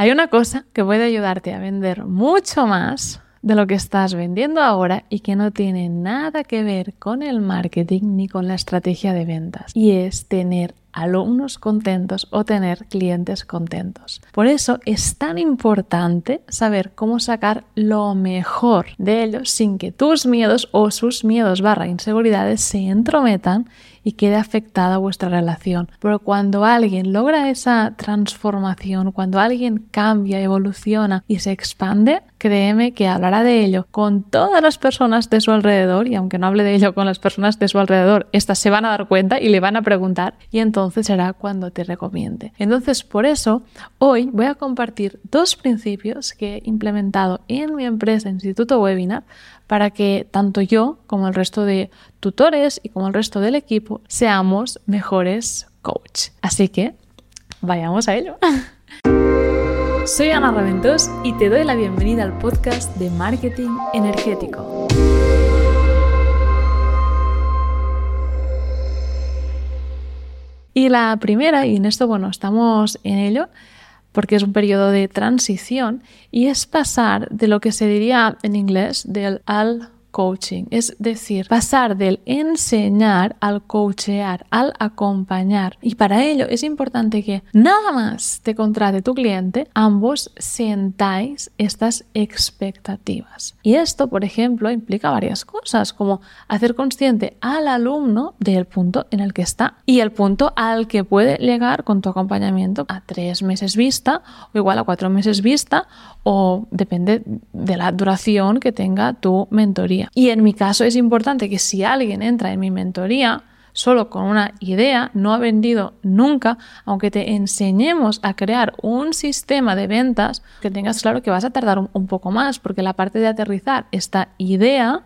Hay una cosa que puede ayudarte a vender mucho más de lo que estás vendiendo ahora y que no tiene nada que ver con el marketing ni con la estrategia de ventas. Y es tener alumnos contentos o tener clientes contentos. Por eso es tan importante saber cómo sacar lo mejor de ellos sin que tus miedos o sus miedos barra inseguridades se entrometan y quede afectada vuestra relación. Pero cuando alguien logra esa transformación, cuando alguien cambia, evoluciona y se expande, créeme que hablará de ello con todas las personas de su alrededor y aunque no hable de ello con las personas de su alrededor, estas se van a dar cuenta y le van a preguntar y entonces será cuando te recomiende. Entonces, por eso, hoy voy a compartir dos principios que he implementado en mi empresa Instituto Webinar para que tanto yo como el resto de tutores y como el resto del equipo seamos mejores coach. Así que, vayamos a ello. Soy Ana Raventós y te doy la bienvenida al podcast de Marketing Energético. Y la primera, y en esto, bueno, estamos en ello, porque es un periodo de transición, y es pasar de lo que se diría en inglés del al coaching, es decir, pasar del enseñar al coachear, al acompañar. Y para ello es importante que nada más te contrate tu cliente, ambos sentáis estas expectativas. Y esto, por ejemplo, implica varias cosas, como hacer consciente al alumno del punto en el que está y el punto al que puede llegar con tu acompañamiento a tres meses vista o igual a cuatro meses vista o depende de la duración que tenga tu mentoría. Y en mi caso es importante que si alguien entra en mi mentoría solo con una idea, no ha vendido nunca, aunque te enseñemos a crear un sistema de ventas, que tengas claro que vas a tardar un, poco más, porque la parte de aterrizar esta idea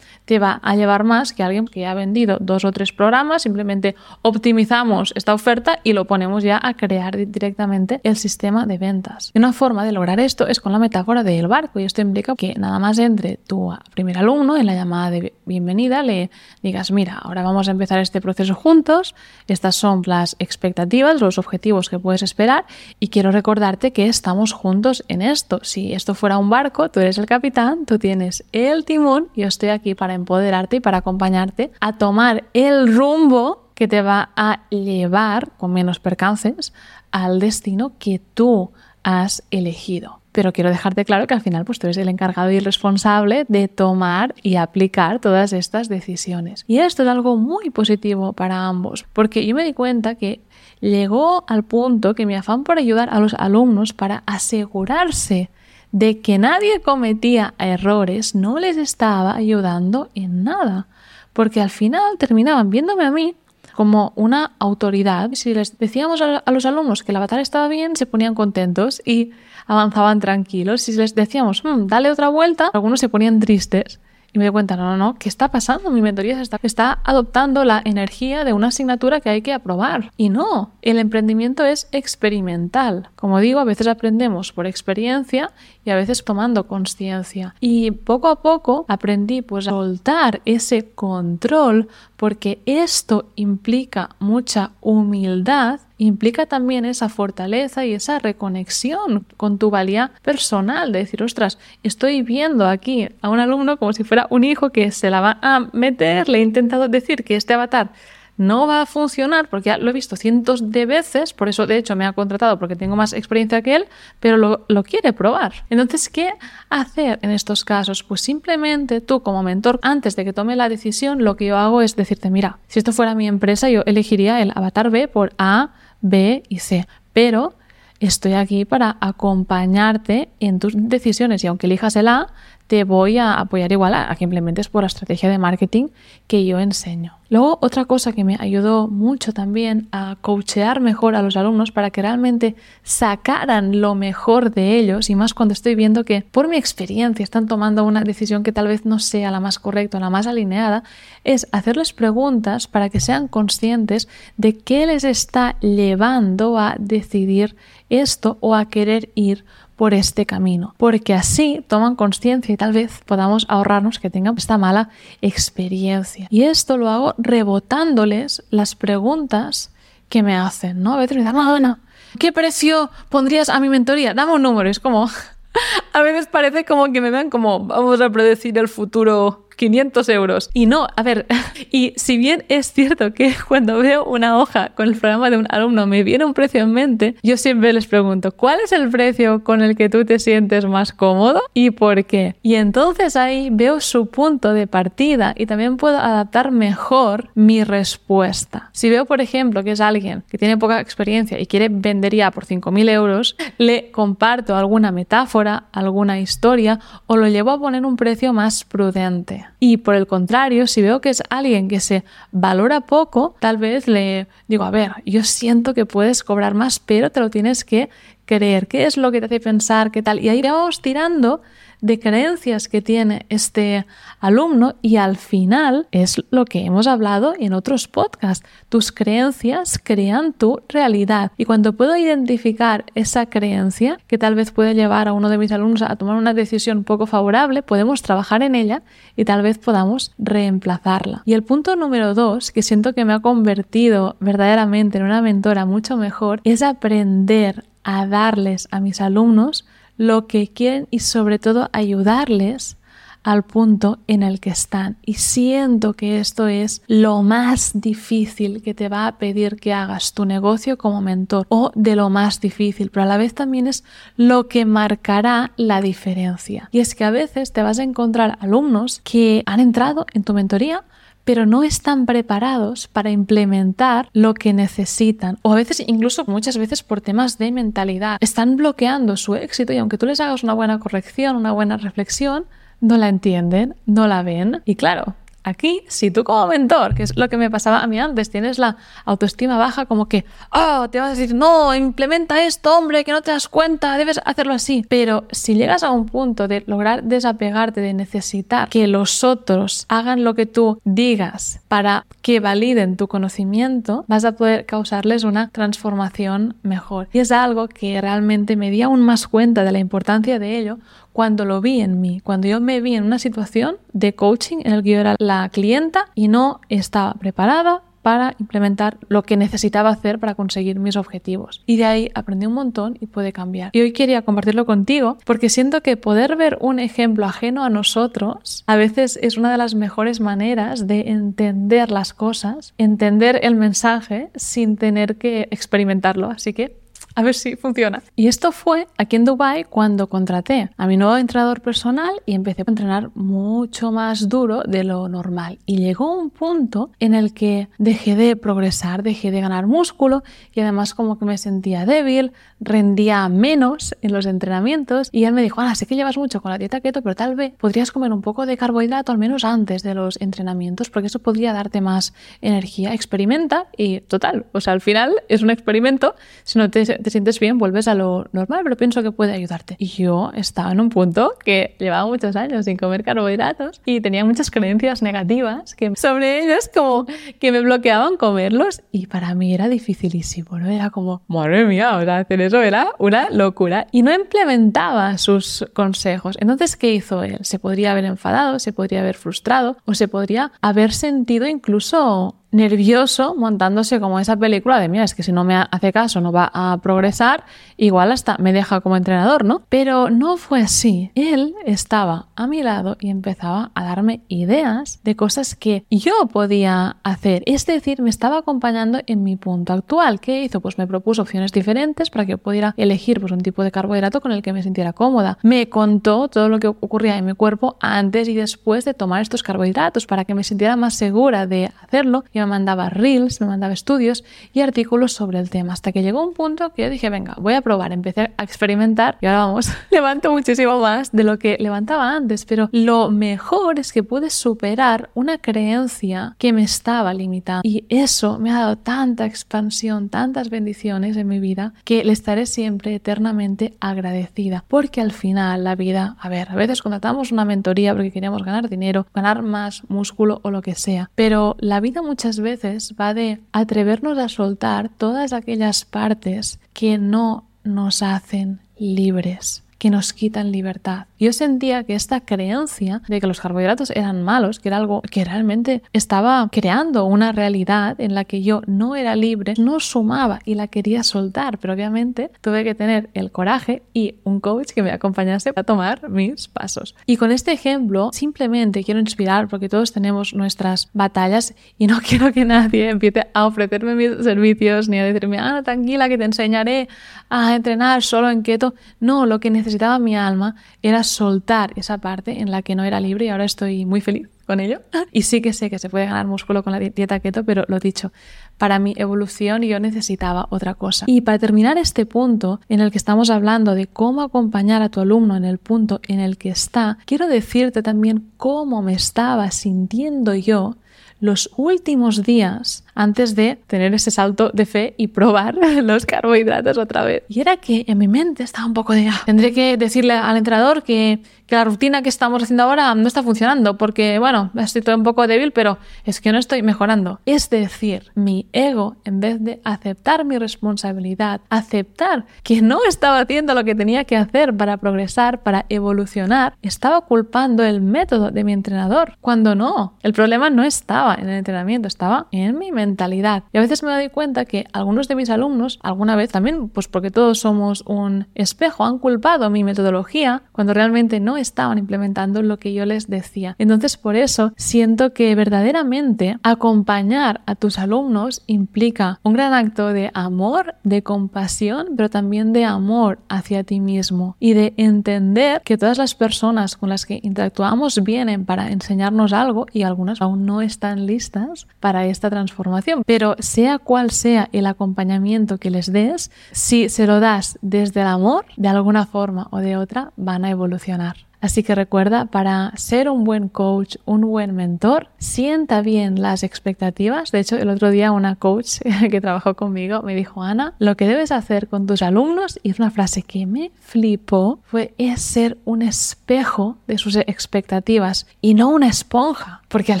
te va a llevar más que alguien que ha vendido dos o tres programas, simplemente optimizamos esta oferta y lo ponemos ya a crear directamente el sistema de ventas. Y una forma de lograr esto es con la metáfora del barco y esto implica que nada más entre tu primer alumno en la llamada de bienvenida le digas, mira, ahora vamos a empezar este proceso juntos, estas son las expectativas, los objetivos que puedes esperar y quiero recordarte que estamos juntos en esto. Si esto fuera un barco, tú eres el capitán, tú tienes el timón y yo estoy aquí para empoderarte y para acompañarte a tomar el rumbo que te va a llevar con menos percances al destino que tú has elegido. Pero quiero dejarte claro que al final pues tú eres el encargado y responsable de tomar y aplicar todas estas decisiones. Y esto es algo muy positivo para ambos, porque yo me di cuenta que llegó al punto que mi afán por ayudar a los alumnos para asegurarse de que nadie cometía errores no les estaba ayudando en nada, porque al final terminaban viéndome a mí como una autoridad. Si les decíamos a los alumnos que la batalla estaba bien, se ponían contentos y avanzaban tranquilos. Si les decíamos, hmm, dale otra vuelta, algunos se ponían tristes. Y me di cuenta, no, no, no, ¿qué está pasando? Mi mentoría está, está adoptando la energía de una asignatura que hay que aprobar. Y no, el emprendimiento es experimental. Como digo, a veces aprendemos por experiencia y a veces tomando conciencia. Y poco a poco aprendí pues a soltar ese control porque esto implica mucha humildad implica también esa fortaleza y esa reconexión con tu valía personal, de decir, ostras, estoy viendo aquí a un alumno como si fuera un hijo que se la va a meter, le he intentado decir que este avatar no va a funcionar porque ya lo he visto cientos de veces, por eso de hecho me ha contratado porque tengo más experiencia que él, pero lo, quiere probar. Entonces, ¿qué hacer en estos casos? Pues simplemente tú como mentor, antes de que tome la decisión, lo que yo hago es decirte, mira, si esto fuera mi empresa, yo elegiría el avatar B por A, B y C, pero estoy aquí para acompañarte en tus decisiones y aunque elijas el A, te voy a apoyar igual a, que implementes por la estrategia de marketing que yo enseño. Luego, otra cosa que me ayudó mucho también a coachear mejor a los alumnos para que realmente sacaran lo mejor de ellos, y más cuando estoy viendo que por mi experiencia están tomando una decisión que tal vez no sea la más correcta o la más alineada, es hacerles preguntas para que sean conscientes de qué les está llevando a decidir esto o a querer ir por este camino, porque así toman conciencia y tal vez podamos ahorrarnos que tengan esta mala experiencia. Y esto lo hago rebotándoles las preguntas que me hacen, ¿no? A veces me dicen, no, ¿qué precio pondrías a mi mentoría? Dame un número. Es como, a veces parece como que me vean como, vamos a predecir el futuro 500 euros. Y no, a ver, y si bien es cierto que cuando veo una hoja con el programa de un alumno me viene un precio en mente, yo siempre les pregunto, ¿cuál es el precio con el que tú te sientes más cómodo y por qué? Y entonces ahí veo su punto de partida y también puedo adaptar mejor mi respuesta. Si veo, por ejemplo, que es alguien que tiene poca experiencia y quiere vender ya por 5.000 euros, le comparto alguna metáfora, alguna historia o lo llevo a poner un precio más prudente. Y por el contrario, si veo que es alguien que se valora poco, tal vez le digo, a ver, yo siento que puedes cobrar más, pero te lo tienes que creer. ¿Qué es lo que te hace pensar? ¿Qué tal? Y ahí vamos tirando de creencias que tiene este alumno y al final es lo que hemos hablado en otros podcasts. Tus creencias crean tu realidad y cuando puedo identificar esa creencia que tal vez puede llevar a uno de mis alumnos a tomar una decisión poco favorable, podemos trabajar en ella y tal vez podamos reemplazarla. Y el punto número dos, que siento que me ha convertido verdaderamente en una mentora mucho mejor, es aprender a darles a mis alumnos lo que quieren y sobre todo ayudarles al punto en el que están. Y siento que esto es lo más difícil que te va a pedir que hagas tu negocio como mentor o de lo más difícil, pero a la vez también es lo que marcará la diferencia. Y es que a veces te vas a encontrar alumnos que han entrado en tu mentoría pero no están preparados para implementar lo que necesitan. O a veces, incluso muchas veces por temas de mentalidad, están bloqueando su éxito y aunque tú les hagas una buena corrección, una buena reflexión, no la entienden, no la ven. Y claro, Aquí, si tú como mentor, que es lo que me pasaba a mí antes, tienes la autoestima baja como que, oh, te vas a decir, no, implementa esto, hombre, que no te das cuenta, debes hacerlo así. Pero si llegas a un punto de lograr desapegarte, de necesitar que los otros hagan lo que tú digas para que validen tu conocimiento, vas a poder causarles una transformación mejor. Y es algo que realmente me di aún más cuenta de la importancia de ello cuando lo vi en mí, cuando yo me vi en una situación de coaching en el que yo era la clienta y no estaba preparada para implementar lo que necesitaba hacer para conseguir mis objetivos. Y de ahí aprendí un montón y puede cambiar. Y hoy quería compartirlo contigo porque siento que poder ver un ejemplo ajeno a nosotros a veces es una de las mejores maneras de entender las cosas, entender el mensaje sin tener que experimentarlo. Así que a ver si funciona. Y esto fue aquí en Dubai cuando contraté a mi nuevo entrenador personal y empecé a entrenar mucho más duro de lo normal. Y llegó un punto en el que dejé de progresar, dejé de ganar músculo y además como que me sentía débil, rendía menos en los entrenamientos y él me dijo, ah, sé que llevas mucho con la dieta keto, pero tal vez podrías comer un poco de carbohidrato al menos antes de los entrenamientos porque eso podría darte más energía. Experimenta y total, o sea, al final es un experimento, si no te te sientes bien, vuelves a lo normal, pero pienso que puede ayudarte. Y yo estaba en un punto que llevaba muchos años sin comer carbohidratos y tenía muchas creencias negativas que sobre ellos como que me bloqueaban comerlos y para mí era dificilísimo, ¿no? Era como, madre mía, o sea, hacer eso era una locura y no implementaba sus consejos. Entonces, ¿qué hizo él? Se podría haber enfadado, se podría haber frustrado o se podría haber sentido incluso nervioso montándose como esa película de, mira, es que si no me hace caso no va a progresar, igual hasta me deja como entrenador, ¿no? Pero no fue así. Él estaba a mi lado y empezaba a darme ideas de cosas que yo podía hacer. Es decir, me estaba acompañando en mi punto actual. ¿Qué hizo? Pues me propuso opciones diferentes para que yo pudiera elegir pues, un tipo de carbohidrato con el que me sintiera cómoda. Me contó todo lo que ocurría en mi cuerpo antes y después de tomar estos carbohidratos para que me sintiera más segura de hacerlo y me mandaba reels, me mandaba estudios y artículos sobre el tema, hasta que llegó un punto que yo dije, venga, voy a probar, empecé a experimentar y ahora vamos, levanto muchísimo más de lo que levantaba antes, pero lo mejor es que pude superar una creencia que me estaba limitando. Y eso me ha dado tanta expansión, tantas bendiciones en mi vida que le estaré siempre eternamente agradecida, porque al final la vida, a ver, a veces contratamos una mentoría porque queremos ganar dinero, ganar más músculo o lo que sea, pero la vida muchas veces va de atrevernos a soltar todas aquellas partes que no nos hacen libres. Que nos quitan libertad. Yo sentía que esta creencia de que los carbohidratos eran malos, que era algo que realmente estaba creando una realidad en la que yo no era libre, no sumaba y la quería soltar, pero obviamente tuve que tener el coraje y un coach que me acompañase a tomar mis pasos. Y con este ejemplo simplemente quiero inspirar porque todos tenemos nuestras batallas y no quiero que nadie empiece a ofrecerme mis servicios ni a decirme, ah, tranquila que te enseñaré a entrenar solo en keto. No, lo que necesitaba mi alma era soltar esa parte en la que no era libre y ahora estoy muy feliz con ello. Y sí que sé que se puede ganar músculo con la dieta keto, pero lo dicho, para mi evolución yo necesitaba otra cosa. Y para terminar este punto en el que estamos hablando de cómo acompañar a tu alumno en el punto en el que está, quiero decirte también cómo me estaba sintiendo yo los últimos días antes de tener ese salto de fe y probar los carbohidratos otra vez. Y era que en mi mente estaba un poco de, ah, tendré que decirle al entrenador que, que la rutina que estamos haciendo ahora no está funcionando, porque bueno, estoy un poco débil, pero es que no estoy mejorando. Es decir, mi ego, en vez de aceptar mi responsabilidad, aceptar que no estaba haciendo lo que tenía que hacer para progresar, para evolucionar, estaba culpando el método de mi entrenador, cuando no, el problema no estaba en el entrenamiento, estaba en mi mente mentalidad. Y a veces me doy cuenta que algunos de mis alumnos, alguna vez también, pues porque todos somos un espejo, han culpado mi metodología cuando realmente no estaban implementando lo que yo les decía. Entonces, por eso siento que verdaderamente acompañar a tus alumnos implica un gran acto de amor, de compasión, pero también de amor hacia ti mismo y de entender que todas las personas con las que interactuamos vienen para enseñarnos algo y algunas aún no están listas para esta transformación pero sea cual sea el acompañamiento que les des, si se lo das desde el amor, de alguna forma o de otra, van a evolucionar. Así que recuerda, para ser un buen coach, un buen mentor, sienta bien las expectativas. De hecho, el otro día una coach que trabajó conmigo me dijo, Ana, lo que debes hacer con tus alumnos, y es una frase que me flipó, fue es ser un espejo de sus expectativas y no una esponja, porque al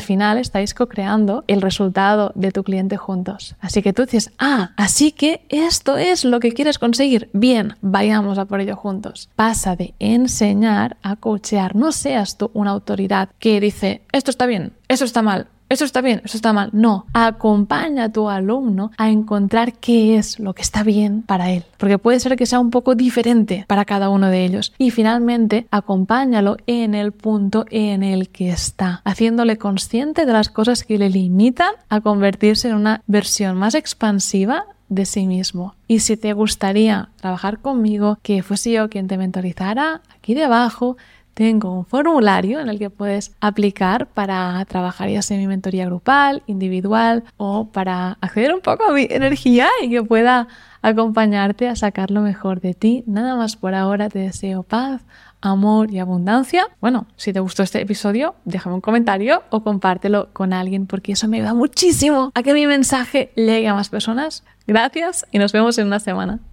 final estáis co-creando el resultado de tu cliente juntos. Así que tú dices, ah, así que esto es lo que quieres conseguir. Bien, vayamos a por ello juntos. Pasa de enseñar a no seas tú una autoridad que dice, esto está bien, eso está mal, eso está bien, eso está mal. No, acompaña a tu alumno a encontrar qué es lo que está bien para él, porque puede ser que sea un poco diferente para cada uno de ellos. Y finalmente, acompáñalo en el punto en el que está, haciéndole consciente de las cosas que le limitan a convertirse en una versión más expansiva de sí mismo. Y si te gustaría trabajar conmigo, que fuese yo quien te mentorizara, aquí debajo tengo un formulario en el que puedes aplicar para trabajar ya sea mi mentoría grupal, individual o para acceder un poco a mi energía y que pueda acompañarte a sacar lo mejor de ti. Nada más por ahora, te deseo paz, amor y abundancia. Bueno, si te gustó este episodio, déjame un comentario o compártelo con alguien porque eso me ayuda muchísimo a que mi mensaje llegue a más personas. Gracias y nos vemos en una semana.